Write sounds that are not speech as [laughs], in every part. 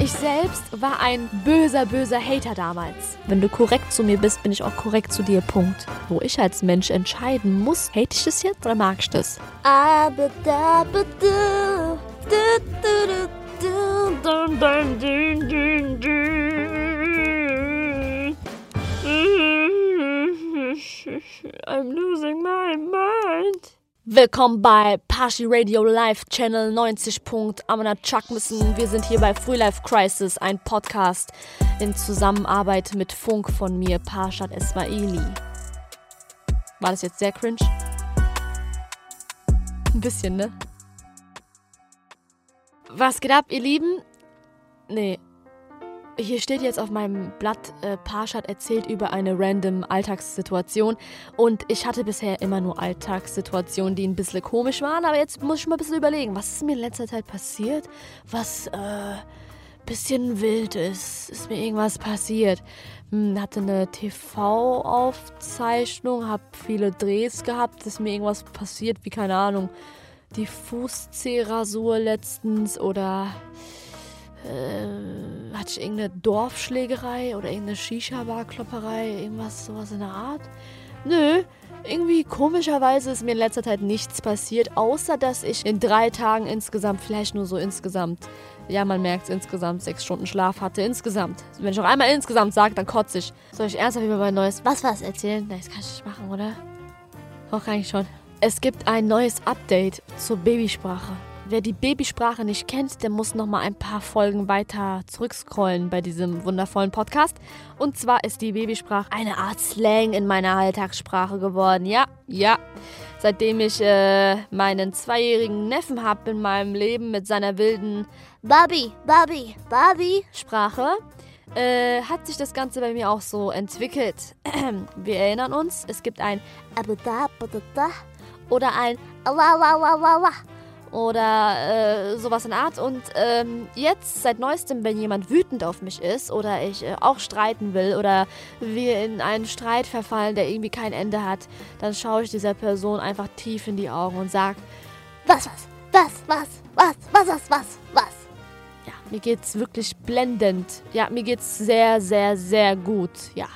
Ich selbst war ein böser, böser Hater damals. Wenn du korrekt zu mir bist, bin ich auch korrekt zu dir. Punkt. Wo ich als Mensch entscheiden muss, hate ich das jetzt oder mag ich das? I'm losing my mind. Willkommen bei Pashi Radio Live Channel 90. Amana Chakmissen. Wir sind hier bei Free Life Crisis, ein Podcast in Zusammenarbeit mit Funk von mir, Parshat Esmaili. War das jetzt sehr cringe? Ein bisschen, ne? Was geht ab, ihr Lieben? Nee, hier steht jetzt auf meinem Blatt, äh, Parshad erzählt über eine random Alltagssituation. Und ich hatte bisher immer nur Alltagssituationen, die ein bisschen komisch waren. Aber jetzt muss ich mal ein bisschen überlegen, was ist mir in letzter Zeit passiert, was äh, bisschen wild ist. Ist mir irgendwas passiert? Hm, hatte eine TV-Aufzeichnung, hab viele Drehs gehabt, ist mir irgendwas passiert, wie keine Ahnung, die Fußzehrasur letztens oder äh, hatte ich irgendeine Dorfschlägerei oder irgendeine Shisha-Bar-Klopperei, irgendwas sowas in der Art? Nö, irgendwie komischerweise ist mir in letzter Zeit nichts passiert, außer dass ich in drei Tagen insgesamt, vielleicht nur so insgesamt, ja, man merkt es insgesamt, sechs Stunden Schlaf hatte. Insgesamt. Wenn ich noch einmal insgesamt sage, dann kotze ich. Soll ich ernsthaft über mein neues Was was erzählen? Nein, das kann ich nicht machen, oder? Auch eigentlich schon. Es gibt ein neues Update zur Babysprache. Wer die Babysprache nicht kennt, der muss noch mal ein paar Folgen weiter zurückscrollen bei diesem wundervollen Podcast. Und zwar ist die Babysprache eine Art Slang in meiner Alltagssprache geworden. Ja, ja. Seitdem ich äh, meinen zweijährigen Neffen habe in meinem Leben mit seiner wilden Babi, Babi, Babi Sprache, äh, hat sich das Ganze bei mir auch so entwickelt. [clears throat] Wir erinnern uns, es gibt ein oder ein oder äh, sowas in Art. Und ähm, jetzt, seit neuestem, wenn jemand wütend auf mich ist oder ich äh, auch streiten will oder wir in einen Streit verfallen, der irgendwie kein Ende hat, dann schaue ich dieser Person einfach tief in die Augen und sage, was, was, was, was, was, was, was, was, was. Ja, mir geht's wirklich blendend. Ja, mir geht's sehr, sehr, sehr gut. Ja.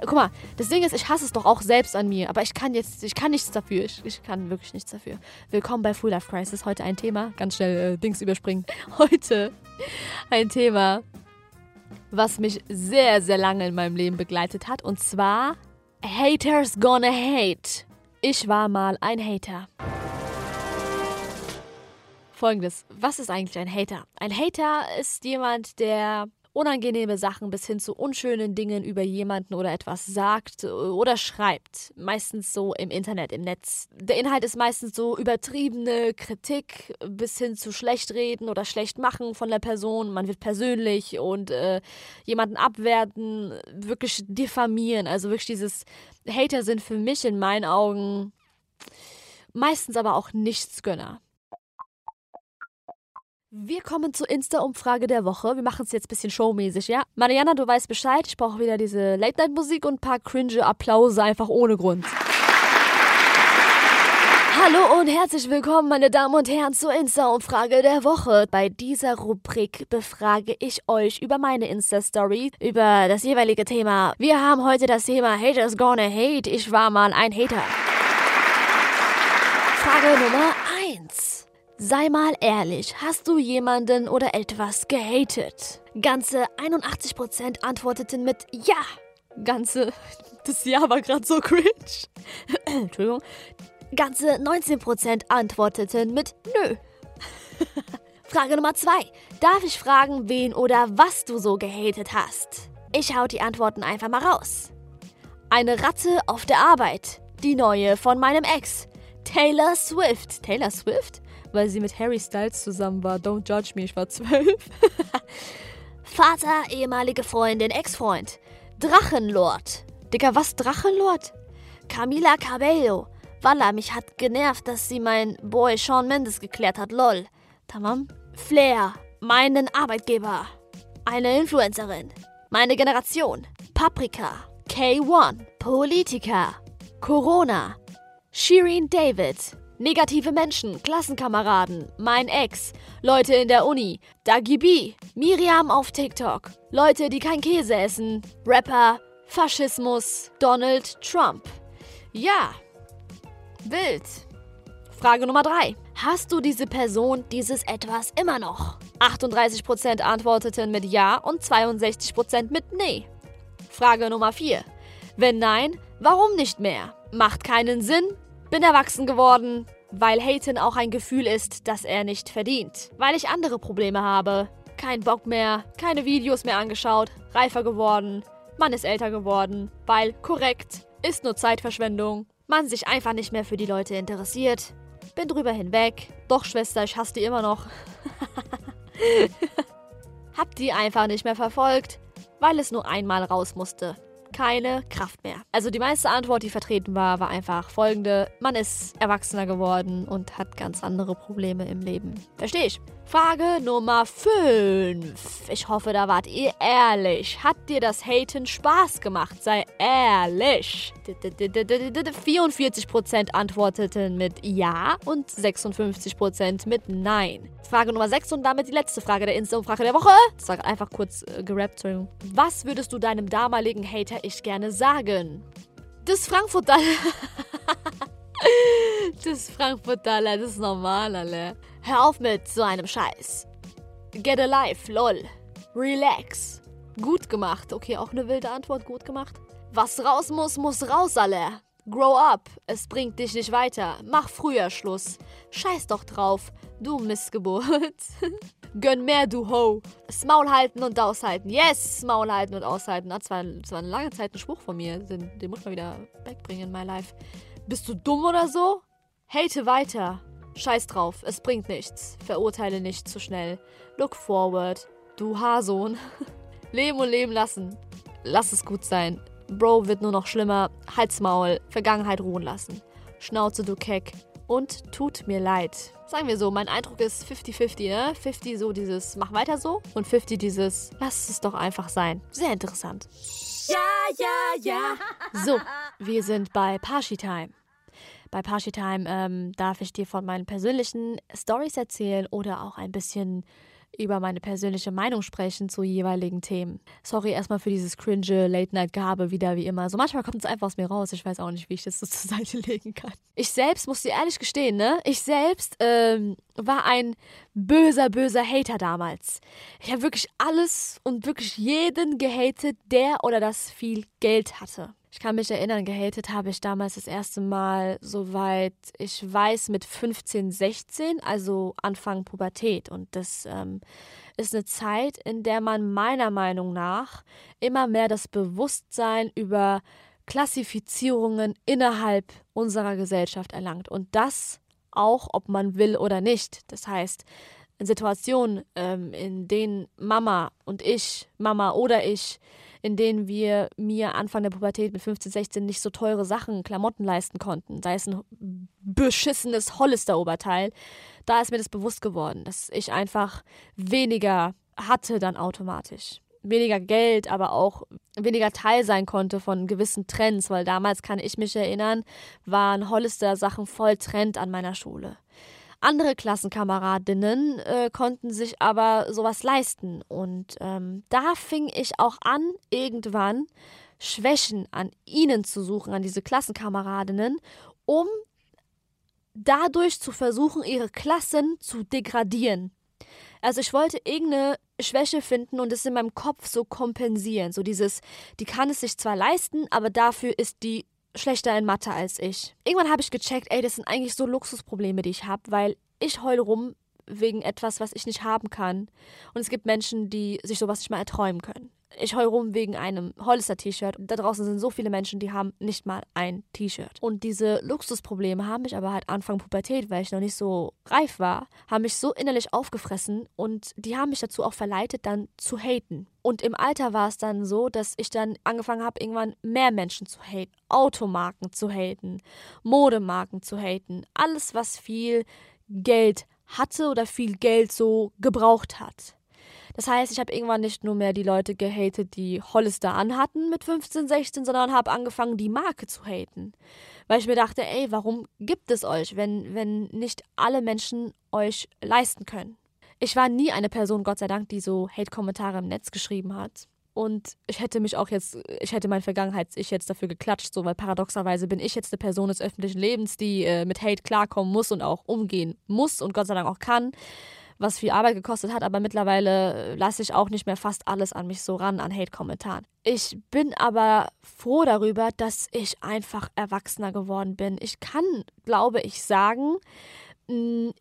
Guck mal, das Ding ist, ich hasse es doch auch selbst an mir, aber ich kann jetzt, ich kann nichts dafür. Ich, ich kann wirklich nichts dafür. Willkommen bei Full Life Crisis. Heute ein Thema, ganz schnell äh, Dings überspringen. [laughs] Heute ein Thema, was mich sehr, sehr lange in meinem Leben begleitet hat. Und zwar Haters gonna hate. Ich war mal ein Hater. Folgendes, was ist eigentlich ein Hater? Ein Hater ist jemand, der unangenehme Sachen bis hin zu unschönen Dingen über jemanden oder etwas sagt oder schreibt. Meistens so im Internet, im Netz. Der Inhalt ist meistens so übertriebene Kritik bis hin zu Schlechtreden oder Schlechtmachen von der Person. Man wird persönlich und äh, jemanden abwerten, wirklich diffamieren. Also wirklich dieses Hater sind für mich in meinen Augen meistens aber auch Nichtsgönner. Wir kommen zur Insta-Umfrage der Woche. Wir machen es jetzt ein bisschen showmäßig, ja? Mariana, du weißt Bescheid. Ich brauche wieder diese Late-Night-Musik und ein paar cringe Applause einfach ohne Grund. Hallo und herzlich willkommen, meine Damen und Herren, zur Insta-Umfrage der Woche. Bei dieser Rubrik befrage ich euch über meine Insta-Story, über das jeweilige Thema. Wir haben heute das Thema Haters Gonna Hate. Ich war mal ein Hater. Frage Nummer 1. Sei mal ehrlich, hast du jemanden oder etwas gehatet? Ganze 81% antworteten mit Ja. Ganze, [laughs] das Ja war gerade so cringe. [clears throat] Entschuldigung. Ganze 19% antworteten mit Nö. [laughs] Frage Nummer 2. Darf ich fragen, wen oder was du so gehatet hast? Ich hau die Antworten einfach mal raus. Eine Ratte auf der Arbeit. Die neue von meinem Ex. Taylor Swift. Taylor Swift? Weil sie mit Harry Styles zusammen war. Don't judge me, ich war zwölf. [laughs] Vater, ehemalige Freundin, Ex-Freund. Drachenlord. Digga, was Drachenlord? Camila Cabello. Walla, mich hat genervt, dass sie mein Boy Sean Mendes geklärt hat, lol. Tamam. Flair, meinen Arbeitgeber. Eine Influencerin. Meine Generation. Paprika. K1. Politiker. Corona. Shireen David. Negative Menschen, Klassenkameraden, mein Ex, Leute in der Uni, Dagi B, Miriam auf TikTok, Leute, die kein Käse essen, Rapper, Faschismus, Donald Trump. Ja, wild. Frage Nummer 3. Hast du diese Person, dieses Etwas immer noch? 38% antworteten mit Ja und 62% mit Nee. Frage Nummer 4. Wenn nein, warum nicht mehr? Macht keinen Sinn? Bin erwachsen geworden, weil Haten auch ein Gefühl ist, das er nicht verdient. Weil ich andere Probleme habe. Kein Bock mehr, keine Videos mehr angeschaut, reifer geworden, man ist älter geworden, weil korrekt ist nur Zeitverschwendung, man sich einfach nicht mehr für die Leute interessiert. Bin drüber hinweg. Doch, Schwester, ich hasse die immer noch. [laughs] Hab die einfach nicht mehr verfolgt, weil es nur einmal raus musste keine Kraft mehr. Also die meiste Antwort, die vertreten war, war einfach folgende. Man ist erwachsener geworden und hat ganz andere Probleme im Leben. Verstehe ich. Frage Nummer 5. Ich hoffe, da wart ihr ehrlich. Hat dir das Haten Spaß gemacht? Sei ehrlich. 44% antworteten mit Ja und 56% mit Nein. Frage Nummer 6 und damit die letzte Frage der Insta-Umfrage der Woche. Das war einfach kurz äh, gerappt. Was würdest du deinem damaligen Hater ich gerne sagen? Das Frankfurter. [laughs] das Frankfurter, das ist normal, alle. Hör auf mit so einem Scheiß. Get alive, lol. Relax. Gut gemacht. Okay, auch eine wilde Antwort. Gut gemacht. Was raus muss, muss raus, alle. Grow up. Es bringt dich nicht weiter. Mach früher Schluss. Scheiß doch drauf. Du Missgeburt. [laughs] Gönn mehr, du Ho. Maul halten und aushalten. Yes, Maul halten und aushalten. Das war, das war eine lange Zeit ein Spruch von mir. Den, den muss man wieder wegbringen in my life. Bist du dumm oder so? Hate weiter. Scheiß drauf, es bringt nichts. Verurteile nicht zu schnell. Look forward. Du Haarsohn. [laughs] leben und leben lassen. Lass es gut sein. Bro wird nur noch schlimmer. Halsmaul. Vergangenheit ruhen lassen. Schnauze, du Keck. Und tut mir leid. Sagen wir so, mein Eindruck ist 50-50, ne? 50 so dieses mach weiter so und 50 dieses lass es doch einfach sein. Sehr interessant. Ja, ja, ja. So, wir sind bei Parshi Time. Bei Party Time ähm, darf ich dir von meinen persönlichen Stories erzählen oder auch ein bisschen über meine persönliche Meinung sprechen zu jeweiligen Themen. Sorry erstmal für dieses cringe Late-Night-Gabe wieder wie immer. So manchmal kommt es einfach aus mir raus. Ich weiß auch nicht, wie ich das so [laughs] zur Seite legen kann. Ich selbst muss dir ehrlich gestehen, ne? Ich selbst ähm, war ein böser, böser Hater damals. Ich habe wirklich alles und wirklich jeden gehatet, der oder das viel Geld hatte. Ich kann mich erinnern, gehatet habe ich damals das erste Mal, soweit ich weiß, mit 15, 16, also Anfang Pubertät. Und das ähm, ist eine Zeit, in der man meiner Meinung nach immer mehr das Bewusstsein über Klassifizierungen innerhalb unserer Gesellschaft erlangt. Und das auch, ob man will oder nicht. Das heißt, in Situationen, ähm, in denen Mama und ich, Mama oder ich, in denen wir mir Anfang der Pubertät mit 15, 16 nicht so teure Sachen, Klamotten leisten konnten, sei es ein beschissenes Hollister-Oberteil, da ist mir das bewusst geworden, dass ich einfach weniger hatte dann automatisch. Weniger Geld, aber auch weniger Teil sein konnte von gewissen Trends, weil damals kann ich mich erinnern, waren Hollister-Sachen voll Trend an meiner Schule. Andere Klassenkameradinnen äh, konnten sich aber sowas leisten. Und ähm, da fing ich auch an, irgendwann Schwächen an ihnen zu suchen, an diese Klassenkameradinnen, um dadurch zu versuchen, ihre Klassen zu degradieren. Also ich wollte irgendeine Schwäche finden und es in meinem Kopf so kompensieren. So dieses, die kann es sich zwar leisten, aber dafür ist die schlechter in Mathe als ich. Irgendwann habe ich gecheckt, ey, das sind eigentlich so Luxusprobleme, die ich habe, weil ich heule rum wegen etwas, was ich nicht haben kann. Und es gibt Menschen, die sich sowas nicht mal erträumen können. Ich heule rum wegen einem Hollister-T-Shirt. Da draußen sind so viele Menschen, die haben nicht mal ein T-Shirt. Und diese Luxusprobleme haben mich aber halt Anfang Pubertät, weil ich noch nicht so reif war, haben mich so innerlich aufgefressen und die haben mich dazu auch verleitet, dann zu haten. Und im Alter war es dann so, dass ich dann angefangen habe, irgendwann mehr Menschen zu haten, Automarken zu haten, Modemarken zu haten, alles, was viel Geld hatte oder viel Geld so gebraucht hat. Das heißt, ich habe irgendwann nicht nur mehr die Leute gehatet, die Hollister anhatten mit 15, 16, sondern habe angefangen, die Marke zu haten. Weil ich mir dachte, ey, warum gibt es euch, wenn, wenn nicht alle Menschen euch leisten können? Ich war nie eine Person, Gott sei Dank, die so Hate-Kommentare im Netz geschrieben hat. Und ich hätte mich auch jetzt, ich hätte mein Vergangenheits-Ich jetzt dafür geklatscht, so, weil paradoxerweise bin ich jetzt eine Person des öffentlichen Lebens, die äh, mit Hate klarkommen muss und auch umgehen muss und Gott sei Dank auch kann, was viel Arbeit gekostet hat, aber mittlerweile lasse ich auch nicht mehr fast alles an mich so ran, an Hate-Kommentaren. Ich bin aber froh darüber, dass ich einfach erwachsener geworden bin. Ich kann, glaube ich, sagen, mh,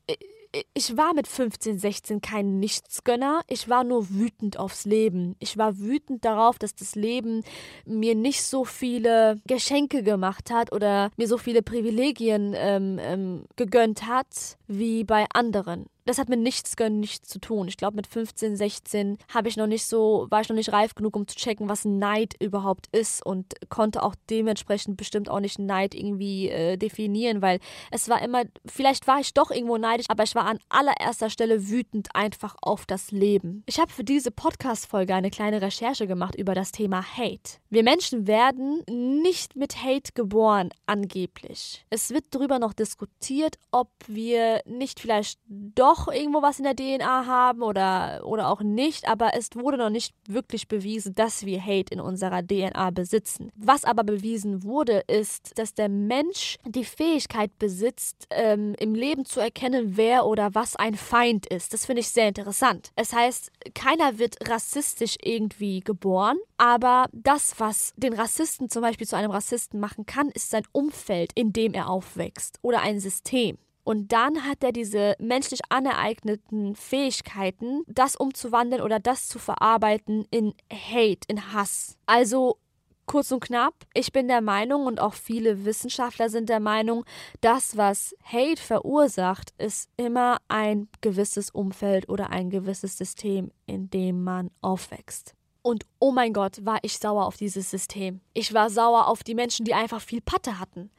ich war mit 15, 16 kein Nichtsgönner. Ich war nur wütend aufs Leben. Ich war wütend darauf, dass das Leben mir nicht so viele Geschenke gemacht hat oder mir so viele Privilegien ähm, ähm, gegönnt hat wie bei anderen das hat mit nichts gönnen nichts zu tun. Ich glaube, mit 15, 16 habe ich noch nicht so, war ich noch nicht reif genug, um zu checken, was Neid überhaupt ist und konnte auch dementsprechend bestimmt auch nicht Neid irgendwie äh, definieren, weil es war immer, vielleicht war ich doch irgendwo neidisch, aber ich war an allererster Stelle wütend einfach auf das Leben. Ich habe für diese Podcast-Folge eine kleine Recherche gemacht über das Thema Hate. Wir Menschen werden nicht mit Hate geboren, angeblich. Es wird darüber noch diskutiert, ob wir nicht vielleicht doch doch irgendwo was in der DNA haben oder, oder auch nicht, aber es wurde noch nicht wirklich bewiesen, dass wir Hate in unserer DNA besitzen. Was aber bewiesen wurde, ist, dass der Mensch die Fähigkeit besitzt, ähm, im Leben zu erkennen, wer oder was ein Feind ist. Das finde ich sehr interessant. Es heißt, keiner wird rassistisch irgendwie geboren, aber das, was den Rassisten zum Beispiel zu einem Rassisten machen kann, ist sein Umfeld, in dem er aufwächst oder ein System. Und dann hat er diese menschlich anereigneten Fähigkeiten, das umzuwandeln oder das zu verarbeiten in Hate, in Hass. Also Kurz und knapp, ich bin der Meinung und auch viele Wissenschaftler sind der Meinung, das, was Hate verursacht, ist immer ein gewisses Umfeld oder ein gewisses System, in dem man aufwächst. Und oh mein Gott, war ich sauer auf dieses System. Ich war sauer auf die Menschen, die einfach viel Patte hatten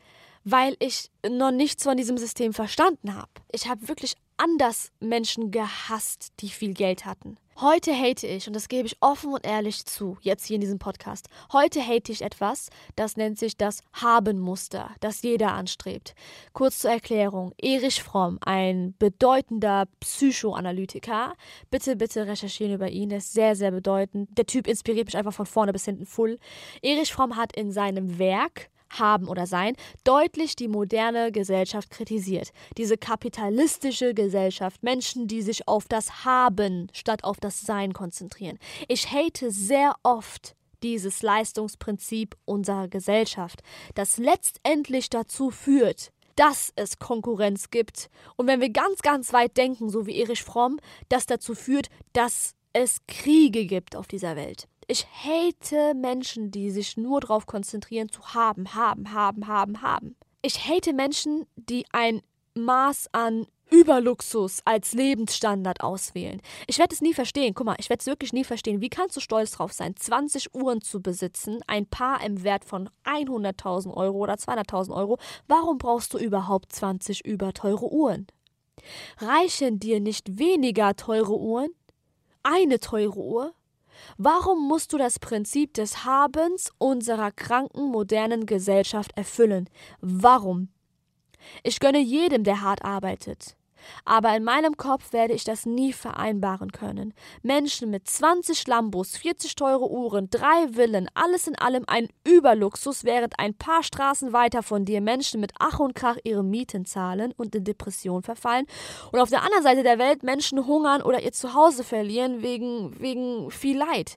weil ich noch nichts von diesem System verstanden habe. Ich habe wirklich anders Menschen gehasst, die viel Geld hatten. Heute hate ich, und das gebe ich offen und ehrlich zu, jetzt hier in diesem Podcast, heute hate ich etwas, das nennt sich das Habenmuster, das jeder anstrebt. Kurz zur Erklärung, Erich Fromm, ein bedeutender Psychoanalytiker, bitte, bitte recherchieren über ihn, er ist sehr, sehr bedeutend. Der Typ inspiriert mich einfach von vorne bis hinten full. Erich Fromm hat in seinem Werk haben oder sein, deutlich die moderne Gesellschaft kritisiert. Diese kapitalistische Gesellschaft, Menschen, die sich auf das Haben statt auf das Sein konzentrieren. Ich hate sehr oft dieses Leistungsprinzip unserer Gesellschaft, das letztendlich dazu führt, dass es Konkurrenz gibt. Und wenn wir ganz, ganz weit denken, so wie Erich Fromm, das dazu führt, dass es Kriege gibt auf dieser Welt. Ich hate Menschen, die sich nur darauf konzentrieren, zu haben, haben, haben, haben, haben. Ich hate Menschen, die ein Maß an Überluxus als Lebensstandard auswählen. Ich werde es nie verstehen. Guck mal, ich werde es wirklich nie verstehen. Wie kannst du stolz drauf sein, 20 Uhren zu besitzen, ein Paar im Wert von 100.000 Euro oder 200.000 Euro? Warum brauchst du überhaupt 20 überteure Uhren? Reichen dir nicht weniger teure Uhren? Eine teure Uhr? Warum musst du das Prinzip des Habens unserer kranken modernen Gesellschaft erfüllen? Warum? Ich gönne jedem, der hart arbeitet. Aber in meinem Kopf werde ich das nie vereinbaren können. Menschen mit 20 Lambos, 40 teure Uhren, drei Villen, alles in allem ein Überluxus, während ein paar Straßen weiter von dir Menschen mit Ach und Krach ihre Mieten zahlen und in Depression verfallen und auf der anderen Seite der Welt Menschen hungern oder ihr Zuhause verlieren wegen, wegen viel Leid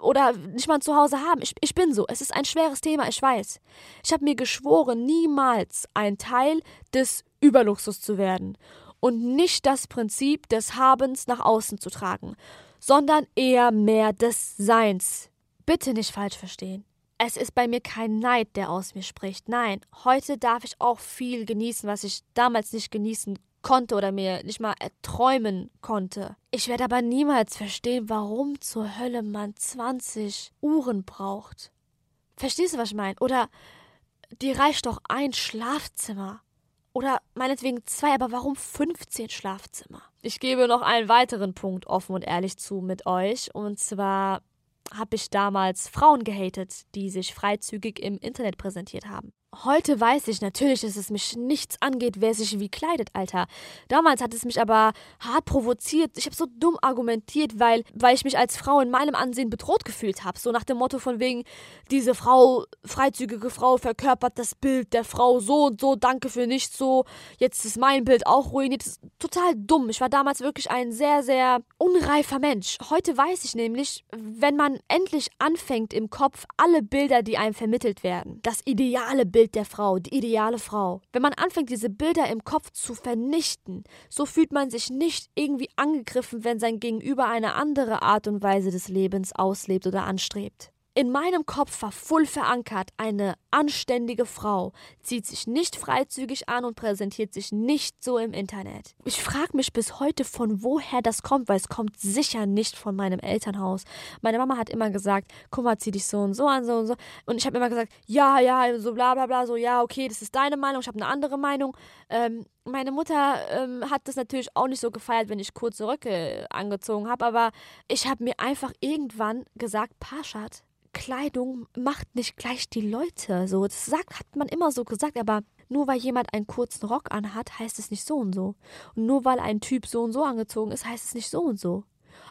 oder nicht mal ein Zuhause haben. Ich, ich bin so. Es ist ein schweres Thema, ich weiß. Ich habe mir geschworen, niemals ein Teil des Überluxus zu werden und nicht das Prinzip des Habens nach außen zu tragen, sondern eher mehr des Seins. Bitte nicht falsch verstehen. Es ist bei mir kein Neid, der aus mir spricht. Nein, heute darf ich auch viel genießen, was ich damals nicht genießen konnte oder mir nicht mal erträumen konnte. Ich werde aber niemals verstehen, warum zur Hölle man 20 Uhren braucht. Verstehst du, was ich meine? Oder dir reicht doch ein Schlafzimmer. Oder meinetwegen zwei, aber warum 15 Schlafzimmer? Ich gebe noch einen weiteren Punkt offen und ehrlich zu mit euch. Und zwar habe ich damals Frauen gehatet, die sich freizügig im Internet präsentiert haben. Heute weiß ich natürlich, dass es mich nichts angeht, wer sich wie kleidet, Alter. Damals hat es mich aber hart provoziert. Ich habe so dumm argumentiert, weil, weil ich mich als Frau in meinem Ansehen bedroht gefühlt habe. So nach dem Motto von wegen, diese Frau, freizügige Frau, verkörpert das Bild der Frau so und so, danke für nichts so. Jetzt ist mein Bild auch ruiniert. Das ist total dumm. Ich war damals wirklich ein sehr, sehr unreifer Mensch. Heute weiß ich nämlich, wenn man endlich anfängt im Kopf alle Bilder, die einem vermittelt werden, das ideale Bild Bild der Frau, die ideale Frau. Wenn man anfängt, diese Bilder im Kopf zu vernichten, so fühlt man sich nicht irgendwie angegriffen, wenn sein Gegenüber eine andere Art und Weise des Lebens auslebt oder anstrebt. In meinem Kopf war voll verankert, eine anständige Frau zieht sich nicht freizügig an und präsentiert sich nicht so im Internet. Ich frage mich bis heute, von woher das kommt, weil es kommt sicher nicht von meinem Elternhaus. Meine Mama hat immer gesagt, guck mal, zieh dich so und so an, so und so. Und ich habe immer gesagt, ja, ja, so bla bla bla, so ja, okay, das ist deine Meinung, ich habe eine andere Meinung. Ähm, meine Mutter ähm, hat das natürlich auch nicht so gefeiert, wenn ich kurze Röcke angezogen habe, aber ich habe mir einfach irgendwann gesagt, Paschat, Kleidung macht nicht gleich die Leute. So, das sagt, hat man immer so gesagt, aber nur weil jemand einen kurzen Rock anhat, heißt es nicht so und so. Und nur weil ein Typ so und so angezogen ist, heißt es nicht so und so.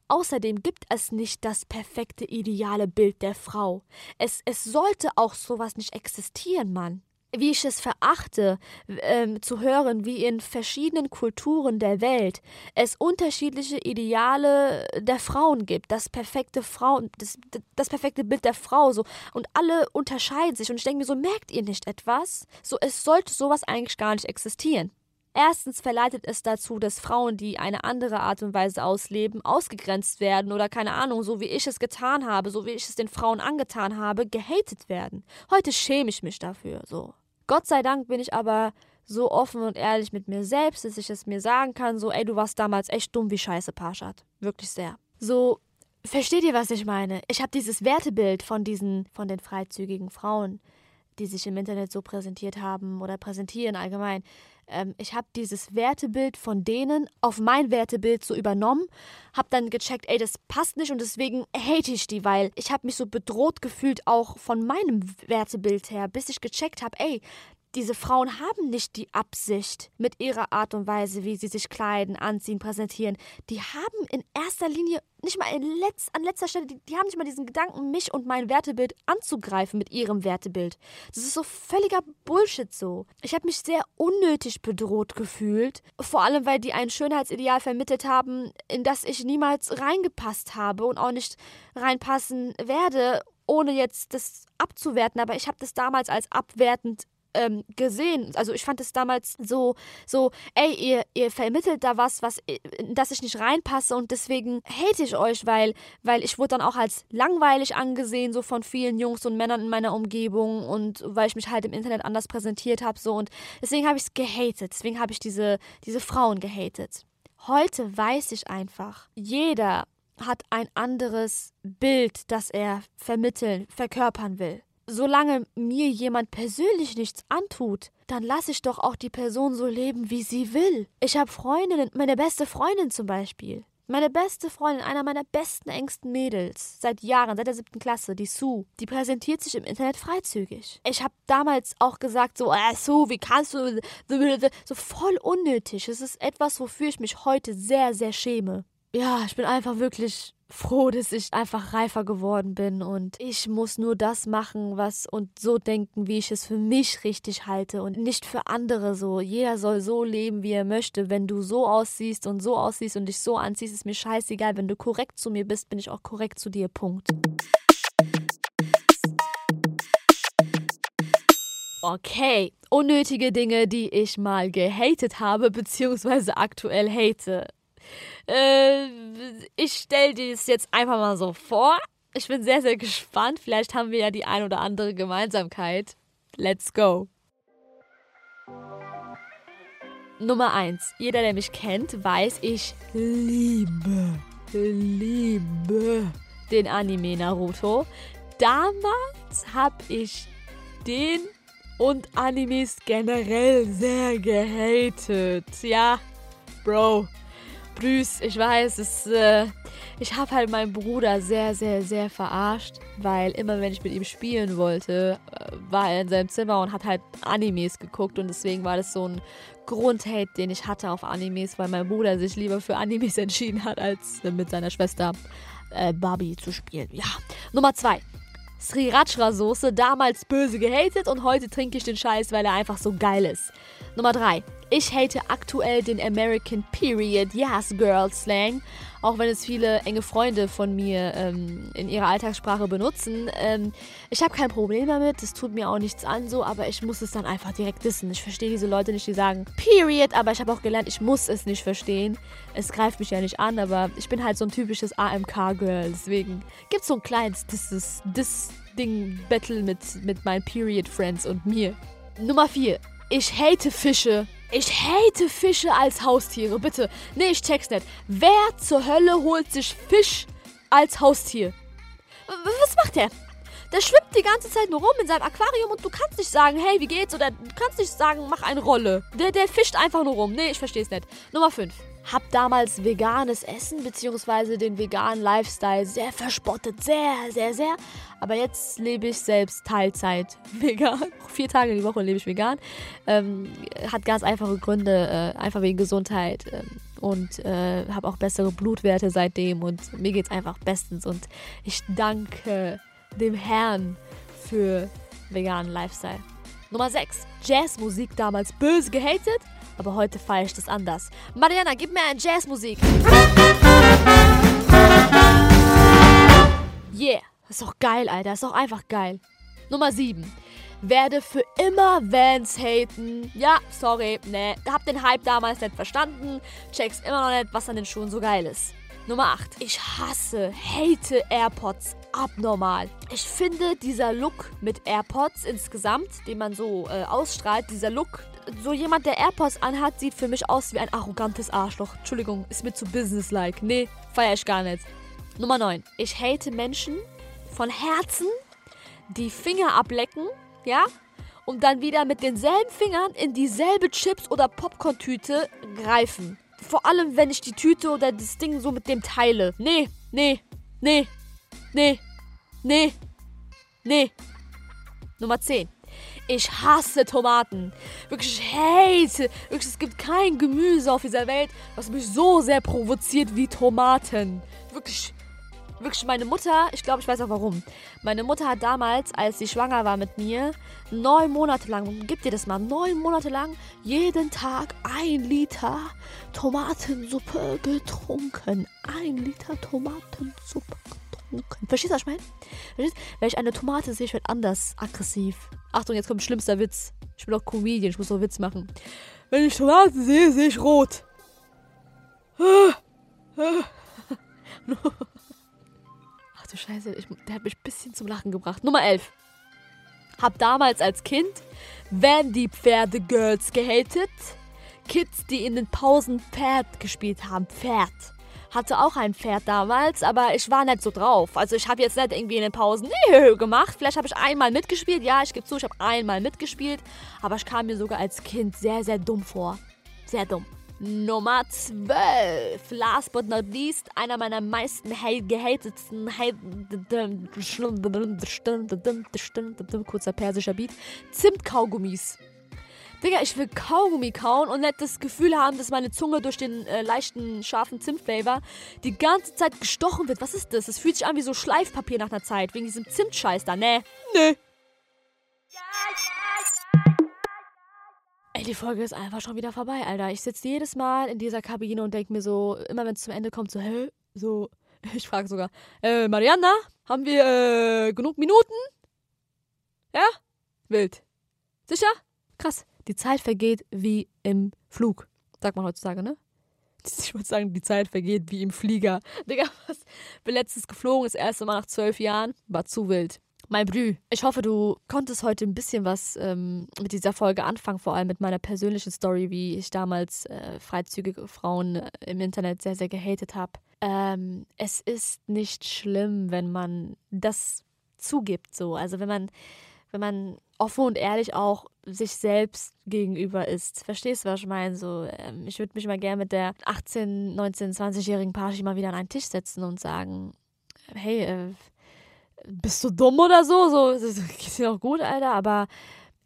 Außerdem gibt es nicht das perfekte ideale Bild der Frau. Es, es sollte auch sowas nicht existieren, Mann wie ich es verachte, ähm, zu hören, wie in verschiedenen Kulturen der Welt es unterschiedliche Ideale der Frauen gibt, das perfekte Frauen, das, das perfekte Bild der Frau, so und alle unterscheiden sich und ich denke mir so, merkt ihr nicht etwas? So, es sollte sowas eigentlich gar nicht existieren. Erstens verleitet es dazu, dass Frauen, die eine andere Art und Weise ausleben, ausgegrenzt werden oder keine Ahnung, so wie ich es getan habe, so wie ich es den Frauen angetan habe, gehatet werden. Heute schäme ich mich dafür, so. Gott sei Dank bin ich aber so offen und ehrlich mit mir selbst, dass ich es mir sagen kann, so, ey, du warst damals echt dumm wie Scheiße, Parshad. Wirklich sehr. So, versteht ihr, was ich meine? Ich habe dieses Wertebild von diesen, von den freizügigen Frauen, die sich im Internet so präsentiert haben oder präsentieren allgemein. Ähm, ich habe dieses Wertebild von denen auf mein Wertebild so übernommen, habe dann gecheckt, ey, das passt nicht und deswegen hate ich die, weil ich habe mich so bedroht gefühlt auch von meinem Wertebild her, bis ich gecheckt habe, ey, diese Frauen haben nicht die Absicht mit ihrer Art und Weise, wie sie sich kleiden, anziehen, präsentieren. Die haben in erster Linie, nicht mal Letz-, an letzter Stelle, die, die, haben nicht mal diesen Gedanken, mich und mein Wertebild anzugreifen mit ihrem Wertebild. Das ist so völliger Bullshit so. Ich habe mich sehr unnötig bedroht gefühlt, vor allem weil die ein Schönheitsideal vermittelt haben, in das ich niemals reingepasst habe und auch nicht reinpassen werde ohne jetzt das abzuwerten, aber ich habe das damals als abwertend ähm, gesehen. Also ich fand es damals so, so, ey, ihr, ihr vermittelt da was, was, in das ich nicht reinpasse und deswegen hate ich euch, weil, weil ich wurde dann auch als langweilig angesehen, so von vielen Jungs und Männern in meiner Umgebung und weil ich mich halt im Internet anders präsentiert habe, so und deswegen habe ich es gehatet. Deswegen habe ich diese, diese Frauen gehatet. Heute weiß ich einfach, jeder hat ein anderes Bild, das er vermitteln, verkörpern will solange mir jemand persönlich nichts antut, dann lasse ich doch auch die Person so leben, wie sie will. Ich habe Freundinnen, meine beste Freundin zum Beispiel. Meine beste Freundin, einer meiner besten, engsten Mädels, seit Jahren, seit der siebten Klasse, die Sue, die präsentiert sich im Internet freizügig. Ich habe damals auch gesagt, so, äh, Sue, wie kannst du, so voll unnötig. Es ist etwas, wofür ich mich heute sehr, sehr schäme. Ja, ich bin einfach wirklich froh, dass ich einfach reifer geworden bin und ich muss nur das machen, was und so denken, wie ich es für mich richtig halte und nicht für andere so. Jeder soll so leben, wie er möchte. Wenn du so aussiehst und so aussiehst und dich so anziehst, ist mir scheißegal. Wenn du korrekt zu mir bist, bin ich auch korrekt zu dir. Punkt. Okay, unnötige Dinge, die ich mal gehatet habe, beziehungsweise aktuell hate. Äh, ich stelle dir das jetzt einfach mal so vor. Ich bin sehr, sehr gespannt. Vielleicht haben wir ja die ein oder andere Gemeinsamkeit. Let's go. Nummer 1. Jeder, der mich kennt, weiß, ich liebe, liebe den Anime Naruto. Damals habe ich den und Animes generell sehr gehatet. Ja, Bro. Brüß, ich weiß, es, äh, ich habe halt meinen Bruder sehr, sehr, sehr verarscht, weil immer wenn ich mit ihm spielen wollte, äh, war er in seinem Zimmer und hat halt Animes geguckt und deswegen war das so ein Grundhate, den ich hatte auf Animes, weil mein Bruder sich lieber für Animes [laughs] entschieden hat, als mit seiner Schwester äh, Barbie zu spielen. Ja. Nummer zwei. Sriracha-Soße, damals böse gehatet und heute trinke ich den Scheiß, weil er einfach so geil ist. Nummer 3. Ich hate aktuell den American Period Yes Girl Slang, auch wenn es viele enge Freunde von mir ähm, in ihrer Alltagssprache benutzen. Ähm, ich habe kein Problem damit, es tut mir auch nichts an so, aber ich muss es dann einfach direkt wissen. Ich verstehe diese Leute nicht, die sagen Period, aber ich habe auch gelernt, ich muss es nicht verstehen. Es greift mich ja nicht an, aber ich bin halt so ein typisches AMK-Girl, deswegen gibt es so ein kleines Dis-Ding-Battle mit, mit meinen Period-Friends und mir. Nummer 4. Ich hate Fische. Ich hate Fische als Haustiere, bitte. Nee, ich check's nicht. Wer zur Hölle holt sich Fisch als Haustier? Was macht der? Der schwimmt die ganze Zeit nur rum in seinem Aquarium und du kannst nicht sagen, hey, wie geht's? Oder du kannst nicht sagen, mach eine Rolle. Der, der fischt einfach nur rum. Nee, ich versteh's nicht. Nummer 5 habe damals veganes Essen bzw. den veganen Lifestyle sehr verspottet. Sehr, sehr, sehr. Aber jetzt lebe ich selbst Teilzeit [laughs] vegan. Vier Tage die Woche lebe ich vegan. Ähm, hat ganz einfache Gründe, äh, einfach wegen Gesundheit. Ähm, und äh, habe auch bessere Blutwerte seitdem. Und mir geht es einfach bestens. Und ich danke dem Herrn für veganen Lifestyle. Nummer 6. Jazzmusik damals böse gehatet aber heute feiere ich das anders. Mariana, gib mir ein Jazzmusik. Yeah, ist doch geil, Alter. Ist doch einfach geil. Nummer 7. Werde für immer Vans haten. Ja, sorry, ne. Hab den Hype damals nicht verstanden. Check's immer noch nicht, was an den Schuhen so geil ist. Nummer 8. Ich hasse, hate AirPods abnormal. Ich finde dieser Look mit AirPods insgesamt, den man so äh, ausstrahlt, dieser Look so jemand, der AirPods anhat, sieht für mich aus wie ein arrogantes Arschloch. Entschuldigung, ist mir zu businesslike. Nee, feier ich gar nicht. Nummer 9. Ich hate Menschen von Herzen, die Finger ablecken, ja, und dann wieder mit denselben Fingern in dieselbe Chips- oder Popcorn-Tüte greifen. Vor allem, wenn ich die Tüte oder das Ding so mit dem teile. Nee, nee, nee, nee, nee, nee. Nummer 10. Ich hasse Tomaten. Wirklich, ich hate. Wirklich, es gibt kein Gemüse auf dieser Welt, was mich so sehr provoziert wie Tomaten. Wirklich, wirklich, meine Mutter, ich glaube, ich weiß auch warum. Meine Mutter hat damals, als sie schwanger war mit mir, neun Monate lang, gib dir das mal, neun Monate lang, jeden Tag ein Liter Tomatensuppe getrunken. Ein Liter Tomatensuppe getrunken. Verstehst du, was ich meine? Verstehst? Wenn ich eine Tomate sehe, ich werde anders aggressiv. Achtung, jetzt kommt ein schlimmster Witz. Ich bin doch Comedian, ich muss doch Witz machen. Wenn ich Tomaten sehe, sehe ich rot. [laughs] Ach du Scheiße, ich, der hat mich ein bisschen zum Lachen gebracht. Nummer 11. Hab damals als Kind Vandy Pferde Girls gehatet. Kids, die in den Pausen Pferd gespielt haben. Pferd hatte auch ein Pferd damals, aber ich war nicht so drauf. Also ich habe jetzt nicht irgendwie in den Pausen [laughs] gemacht. Vielleicht habe ich einmal mitgespielt. Ja, ich gebe zu, ich habe einmal mitgespielt. Aber ich kam mir sogar als Kind sehr, sehr dumm vor. Sehr dumm. Nummer 12. Last but not least, einer meiner meisten gehatetsten, [laughs] kurzer persischer Beat, Zimtkaugummis. Digga, ich will Kaugummi kauen und nicht das Gefühl haben, dass meine Zunge durch den äh, leichten, scharfen Zimtflavor die ganze Zeit gestochen wird. Was ist das? Das fühlt sich an wie so Schleifpapier nach einer Zeit, wegen diesem Zimtscheiß da. Nee. Nee. Ey, die Folge ist einfach schon wieder vorbei, Alter. Ich sitze jedes Mal in dieser Kabine und denke mir so, immer wenn es zum Ende kommt, so, hä? So, [laughs] ich frage sogar, äh, Mariana, haben wir äh, genug Minuten? Ja? Wild. Sicher? Krass. Die Zeit vergeht wie im Flug. Sagt man heutzutage, ne? [laughs] Ich würde sagen, die Zeit vergeht wie im Flieger. [laughs] Digga, was? Bin letztens geflogen, das erste Mal nach zwölf Jahren. War zu wild. Mein Brü, ich hoffe, du konntest heute ein bisschen was ähm, mit dieser Folge anfangen, vor allem mit meiner persönlichen Story, wie ich damals äh, freizügige Frauen äh, im Internet sehr, sehr gehatet habe. Ähm, es ist nicht schlimm, wenn man das zugibt, so. Also wenn man wenn man offen und ehrlich auch sich selbst gegenüber ist. Verstehst du, was ich meine? So, ähm, ich würde mich mal gerne mit der 18, 19, 20-jährigen Party mal wieder an einen Tisch setzen und sagen, hey, äh, bist du dumm oder so? So, [laughs] so geht's dir noch gut, Alter, aber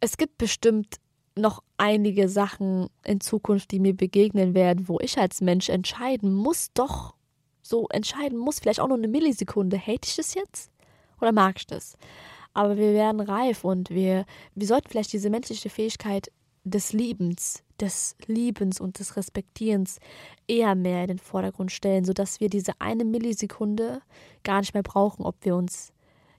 es gibt bestimmt noch einige Sachen in Zukunft, die mir begegnen werden, wo ich als Mensch entscheiden muss, doch so entscheiden muss, vielleicht auch nur eine Millisekunde, hate ich das jetzt oder mag ich das? Aber wir werden reif und wir, wir sollten vielleicht diese menschliche Fähigkeit des Liebens, des Liebens und des Respektierens eher mehr in den Vordergrund stellen, sodass wir diese eine Millisekunde gar nicht mehr brauchen, ob wir uns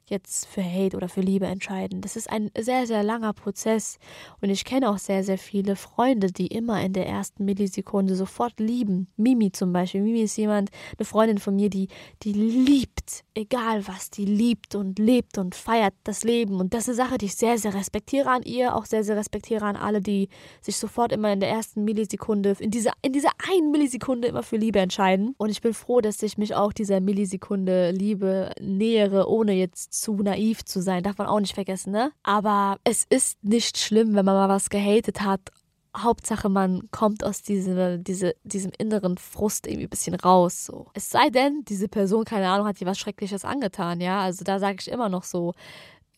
jetzt für Hate oder für Liebe entscheiden. Das ist ein sehr, sehr langer Prozess. Und ich kenne auch sehr, sehr viele Freunde, die immer in der ersten Millisekunde sofort lieben. Mimi zum Beispiel. Mimi ist jemand, eine Freundin von mir, die, die liebt, egal was, die liebt und lebt und feiert das Leben. Und das ist eine Sache, die ich sehr, sehr respektiere an ihr, auch sehr, sehr respektiere an alle, die sich sofort immer in der ersten Millisekunde, in dieser, in dieser einen Millisekunde immer für Liebe entscheiden. Und ich bin froh, dass ich mich auch dieser Millisekunde Liebe nähere, ohne jetzt zu naiv zu sein, darf man auch nicht vergessen, ne? Aber es ist nicht schlimm, wenn man mal was gehatet hat. Hauptsache, man kommt aus diese, diese, diesem inneren Frust irgendwie ein bisschen raus. So. Es sei denn, diese Person, keine Ahnung, hat dir was Schreckliches angetan, ja. Also da sage ich immer noch so,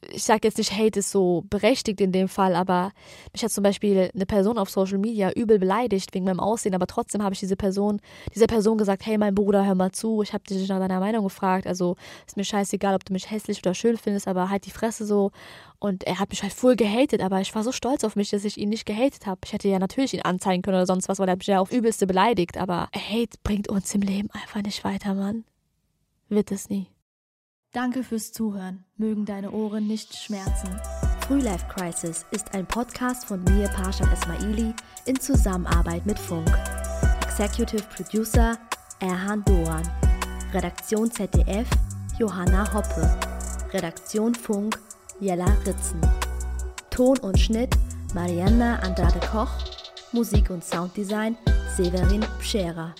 ich sage jetzt nicht, Hate ist so berechtigt in dem Fall, aber mich hat zum Beispiel eine Person auf Social Media übel beleidigt wegen meinem Aussehen, aber trotzdem habe ich diese Person, dieser Person gesagt, hey mein Bruder, hör mal zu, ich habe dich nach deiner Meinung gefragt, also ist mir scheißegal, ob du mich hässlich oder schön findest, aber halt die Fresse so. Und er hat mich halt voll gehatet, aber ich war so stolz auf mich, dass ich ihn nicht gehatet habe. Ich hätte ja natürlich ihn anzeigen können oder sonst was, weil er mich ja auf übelste beleidigt, aber Hate bringt uns im Leben einfach nicht weiter, Mann. Wird es nie. Danke fürs Zuhören. Mögen deine Ohren nicht schmerzen. Frühlife Crisis ist ein Podcast von mir, Pasha Esmaili, in Zusammenarbeit mit Funk. Executive Producer Erhan Doan. Redaktion ZDF Johanna Hoppe. Redaktion Funk Jella Ritzen. Ton und Schnitt Marianna Andrade Koch. Musik und Sounddesign Severin Pschera.